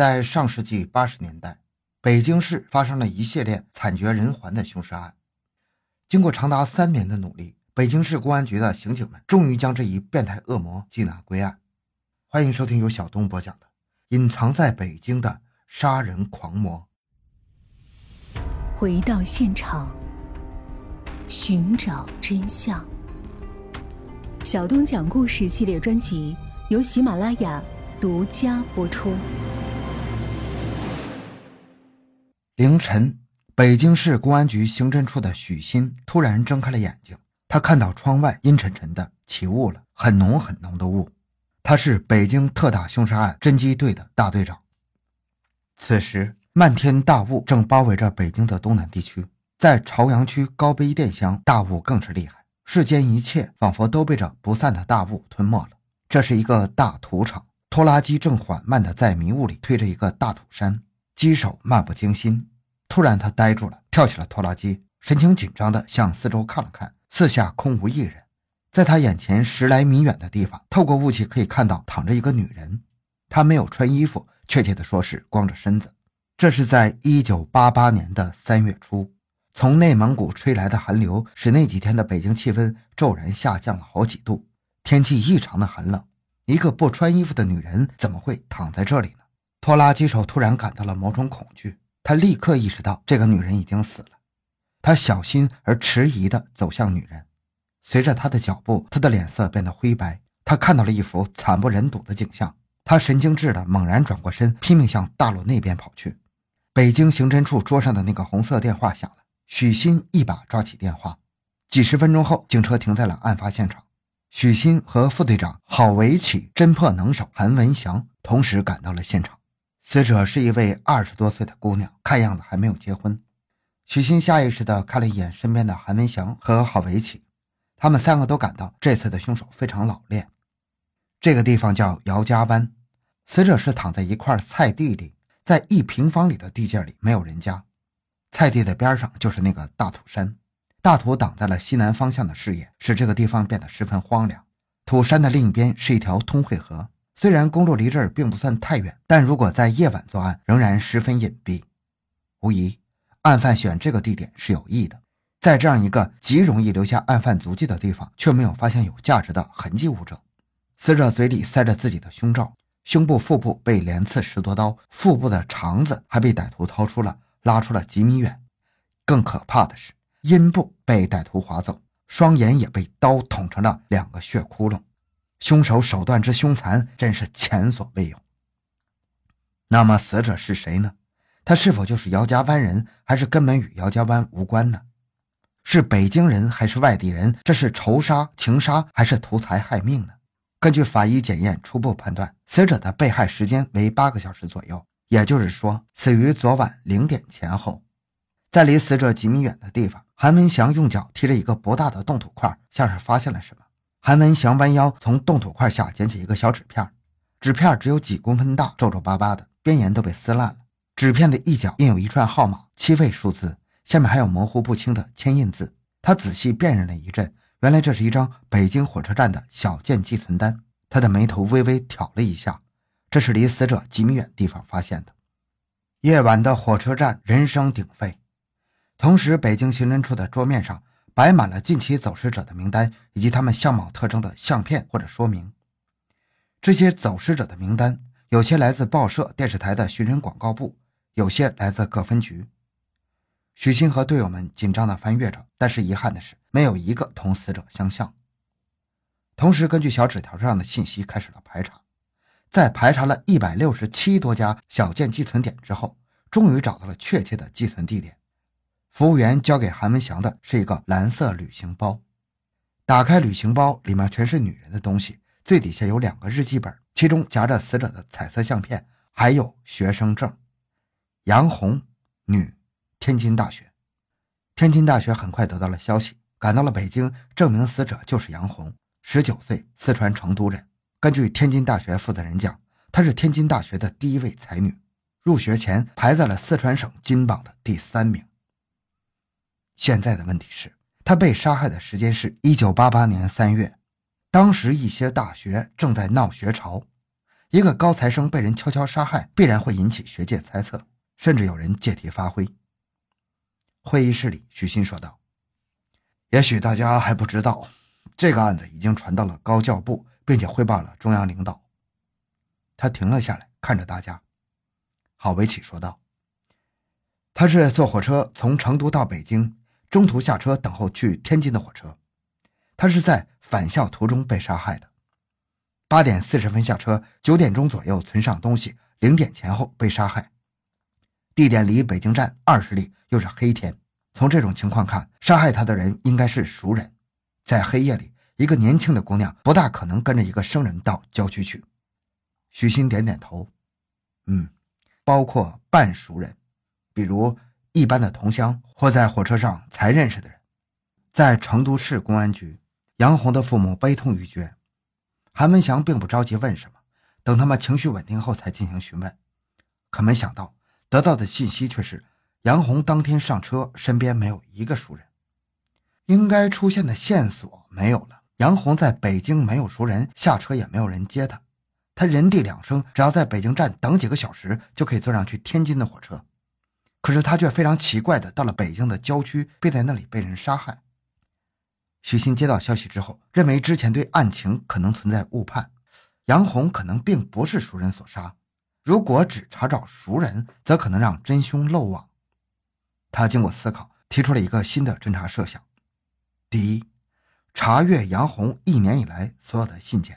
在上世纪八十年代，北京市发生了一系列惨绝人寰的凶杀案。经过长达三年的努力，北京市公安局的刑警们终于将这一变态恶魔缉拿归案。欢迎收听由小东播讲的《隐藏在北京的杀人狂魔》。回到现场，寻找真相。小东讲故事系列专辑由喜马拉雅独家播出。凌晨，北京市公安局刑侦处的许鑫突然睁开了眼睛。他看到窗外阴沉沉的，起雾了，很浓很浓的雾。他是北京特大凶杀案侦缉队的大队长。此时，漫天大雾正包围着北京的东南地区，在朝阳区高碑店乡，大雾更是厉害，世间一切仿佛都被这不散的大雾吞没了。这是一个大土场，拖拉机正缓慢地在迷雾里推着一个大土山，机手漫不经心。突然，他呆住了，跳起了拖拉机，神情紧张地向四周看了看，四下空无一人。在他眼前十来米远的地方，透过雾气可以看到躺着一个女人。她没有穿衣服，确切地说是光着身子。这是在一九八八年的三月初，从内蒙古吹来的寒流使那几天的北京气温骤然下降了好几度，天气异常的寒冷。一个不穿衣服的女人怎么会躺在这里呢？拖拉机手突然感到了某种恐惧。他立刻意识到这个女人已经死了，他小心而迟疑地走向女人。随着他的脚步，他的脸色变得灰白。他看到了一幅惨不忍睹的景象，他神经质地猛然转过身，拼命向大路那边跑去。北京刑侦处桌上的那个红色电话响了，许昕一把抓起电话。几十分钟后，警车停在了案发现场，许昕和副队长郝维启、侦破能手韩文祥同时赶到了现场。死者是一位二十多岁的姑娘，看样子还没有结婚。许昕下意识地看了一眼身边的韩文祥和郝维奇，他们三个都感到这次的凶手非常老练。这个地方叫姚家湾，死者是躺在一块菜地里，在一平方里的地界里没有人家，菜地的边上就是那个大土山，大土挡在了西南方向的视野，使这个地方变得十分荒凉。土山的另一边是一条通惠河。虽然公路离这儿并不算太远，但如果在夜晚作案，仍然十分隐蔽。无疑，案犯选这个地点是有意的。在这样一个极容易留下案犯足迹的地方，却没有发现有价值的痕迹物证。死者嘴里塞着自己的胸罩，胸部、腹部被连刺十多刀，腹部的肠子还被歹徒掏出了，拉出了几米远。更可怕的是，阴部被歹徒划走，双眼也被刀捅成了两个血窟窿。凶手手段之凶残，真是前所未有。那么，死者是谁呢？他是否就是姚家湾人，还是根本与姚家湾无关呢？是北京人还是外地人？这是仇杀、情杀还是图财害命呢？根据法医检验初步判断，死者的被害时间为八个小时左右，也就是说，死于昨晚零点前后。在离死者几米远的地方，韩文祥用脚踢了一个不大的冻土块，像是发现了什么。韩文祥弯腰从冻土块下捡起一个小纸片，纸片只有几公分大，皱皱巴巴的，边沿都被撕烂了。纸片的一角印有一串号码，七位数字，下面还有模糊不清的签印字。他仔细辨认了一阵，原来这是一张北京火车站的小件寄存单。他的眉头微微挑了一下，这是离死者几米远地方发现的。夜晚的火车站人声鼎沸，同时北京刑侦处的桌面上。摆满了近期走失者的名单以及他们相貌特征的相片或者说明。这些走失者的名单有些来自报社、电视台的寻人广告部，有些来自各分局。许昕和队友们紧张地翻阅着，但是遗憾的是，没有一个同死者相像。同时，根据小纸条上的信息开始了排查，在排查了一百六十七多家小件寄存点之后，终于找到了确切的寄存地点。服务员交给韩文祥的是一个蓝色旅行包，打开旅行包，里面全是女人的东西，最底下有两个日记本，其中夹着死者的彩色相片，还有学生证。杨红，女，天津大学。天津大学很快得到了消息，赶到了北京，证明死者就是杨红，十九岁，四川成都人。根据天津大学负责人讲，她是天津大学的第一位才女，入学前排在了四川省金榜的第三名。现在的问题是，他被杀害的时间是一九八八年三月，当时一些大学正在闹学潮，一个高材生被人悄悄杀害，必然会引起学界猜测，甚至有人借题发挥。会议室里，许昕说道：“也许大家还不知道，这个案子已经传到了高教部，并且汇报了中央领导。”他停了下来，看着大家。郝维启说道：“他是坐火车从成都到北京，中途下车等候去天津的火车。他是在返校途中被杀害的。八点四十分下车，九点钟左右存上东西，零点前后被杀害。地点离北京站二十里。”又是黑天，从这种情况看，杀害他的人应该是熟人。在黑夜里，一个年轻的姑娘不大可能跟着一个生人到郊区去。许昕点点头，嗯，包括半熟人，比如一般的同乡或在火车上才认识的人。在成都市公安局，杨红的父母悲痛欲绝。韩文祥并不着急问什么，等他们情绪稳定后才进行询问。可没想到，得到的信息却是。杨红当天上车，身边没有一个熟人，应该出现的线索没有了。杨红在北京没有熟人，下车也没有人接他，他人地两生，只要在北京站等几个小时，就可以坐上去天津的火车。可是他却非常奇怪的到了北京的郊区，并在那里被人杀害。许昕接到消息之后，认为之前对案情可能存在误判，杨红可能并不是熟人所杀。如果只查找熟人，则可能让真凶漏网。他经过思考，提出了一个新的侦查设想：第一，查阅杨红一年以来所有的信件；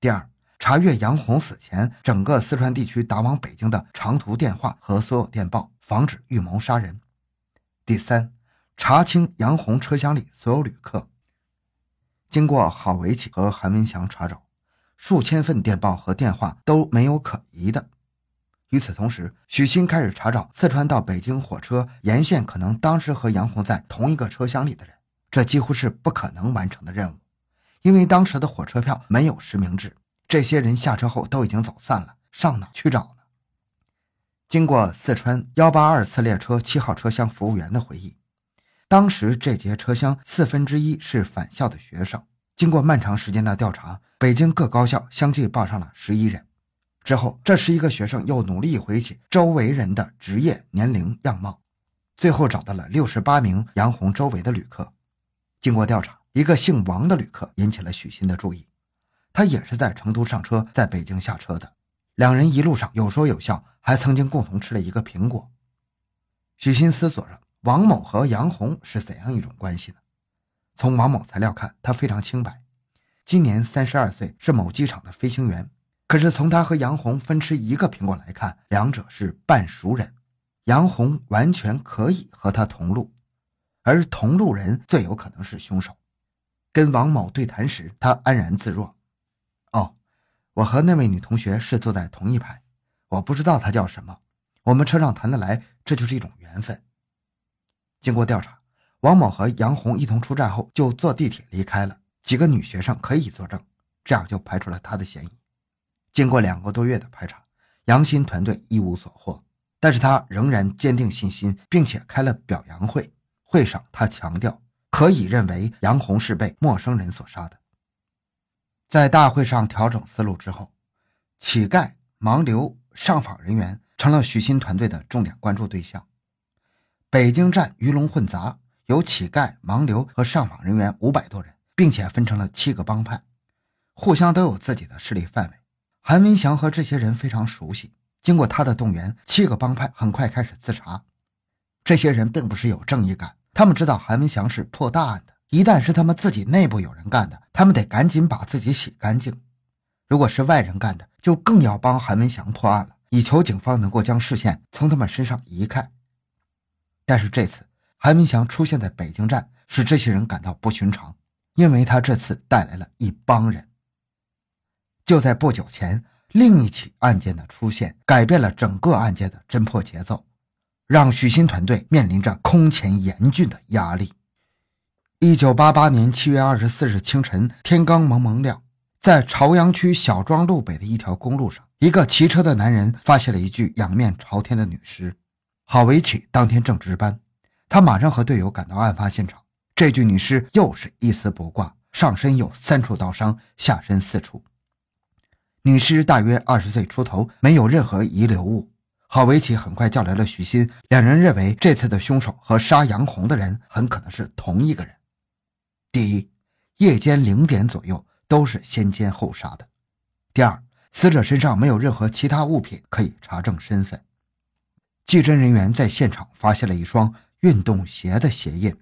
第二，查阅杨红死前整个四川地区打往北京的长途电话和所有电报，防止预谋杀人；第三，查清杨红车厢里所有旅客。经过郝维启和韩文祥查找，数千份电报和电话都没有可疑的。与此同时，许昕开始查找四川到北京火车沿线可能当时和杨红在同一个车厢里的人。这几乎是不可能完成的任务，因为当时的火车票没有实名制，这些人下车后都已经走散了，上哪去找呢？经过四川幺八二次列车七号车厢服务员的回忆，当时这节车厢四分之一是返校的学生。经过漫长时间的调查，北京各高校相继报上了十一人。之后，这十一个学生又努力回忆起周围人的职业、年龄、样貌，最后找到了六十八名杨红周围的旅客。经过调查，一个姓王的旅客引起了许昕的注意。他也是在成都上车，在北京下车的。两人一路上有说有笑，还曾经共同吃了一个苹果。许昕思索着，王某和杨红是怎样一种关系呢？从王某材料看，他非常清白，今年三十二岁，是某机场的飞行员。可是从他和杨红分吃一个苹果来看，两者是半熟人，杨红完全可以和他同路，而同路人最有可能是凶手。跟王某对谈时，他安然自若。我和那位女同学是坐在同一排，我不知道她叫什么。我们车上谈得来，这就是一种缘分。经过调查，王某和杨红一同出站后就坐地铁离开了，几个女学生可以作证，这样就排除了他的嫌疑。经过两个多月的排查，杨鑫团队一无所获，但是他仍然坚定信心，并且开了表扬会。会上，他强调可以认为杨红是被陌生人所杀的。在大会上调整思路之后，乞丐、盲流、上访人员成了许昕团队的重点关注对象。北京站鱼龙混杂，有乞丐、盲流和上访人员五百多人，并且分成了七个帮派，互相都有自己的势力范围。韩文祥和这些人非常熟悉，经过他的动员，七个帮派很快开始自查。这些人并不是有正义感，他们知道韩文祥是破大案的，一旦是他们自己内部有人干的，他们得赶紧把自己洗干净；如果是外人干的，就更要帮韩文祥破案了，以求警方能够将视线从他们身上移开。但是这次韩文祥出现在北京站，使这些人感到不寻常，因为他这次带来了一帮人。就在不久前，另一起案件的出现改变了整个案件的侦破节奏，让许昕团队面临着空前严峻的压力。一九八八年七月二十四日清晨，天刚蒙蒙亮，在朝阳区小庄路北的一条公路上，一个骑车的男人发现了一具仰面朝天的女尸。郝维启当天正值班，他马上和队友赶到案发现场。这具女尸又是一丝不挂，上身有三处刀伤，下身四处。女尸大约二十岁出头，没有任何遗留物。郝维奇很快叫来了许鑫，两人认为这次的凶手和杀杨红的人很可能是同一个人。第一，夜间零点左右都是先奸后杀的。第二，死者身上没有任何其他物品可以查证身份。技侦人员在现场发现了一双运动鞋的鞋印，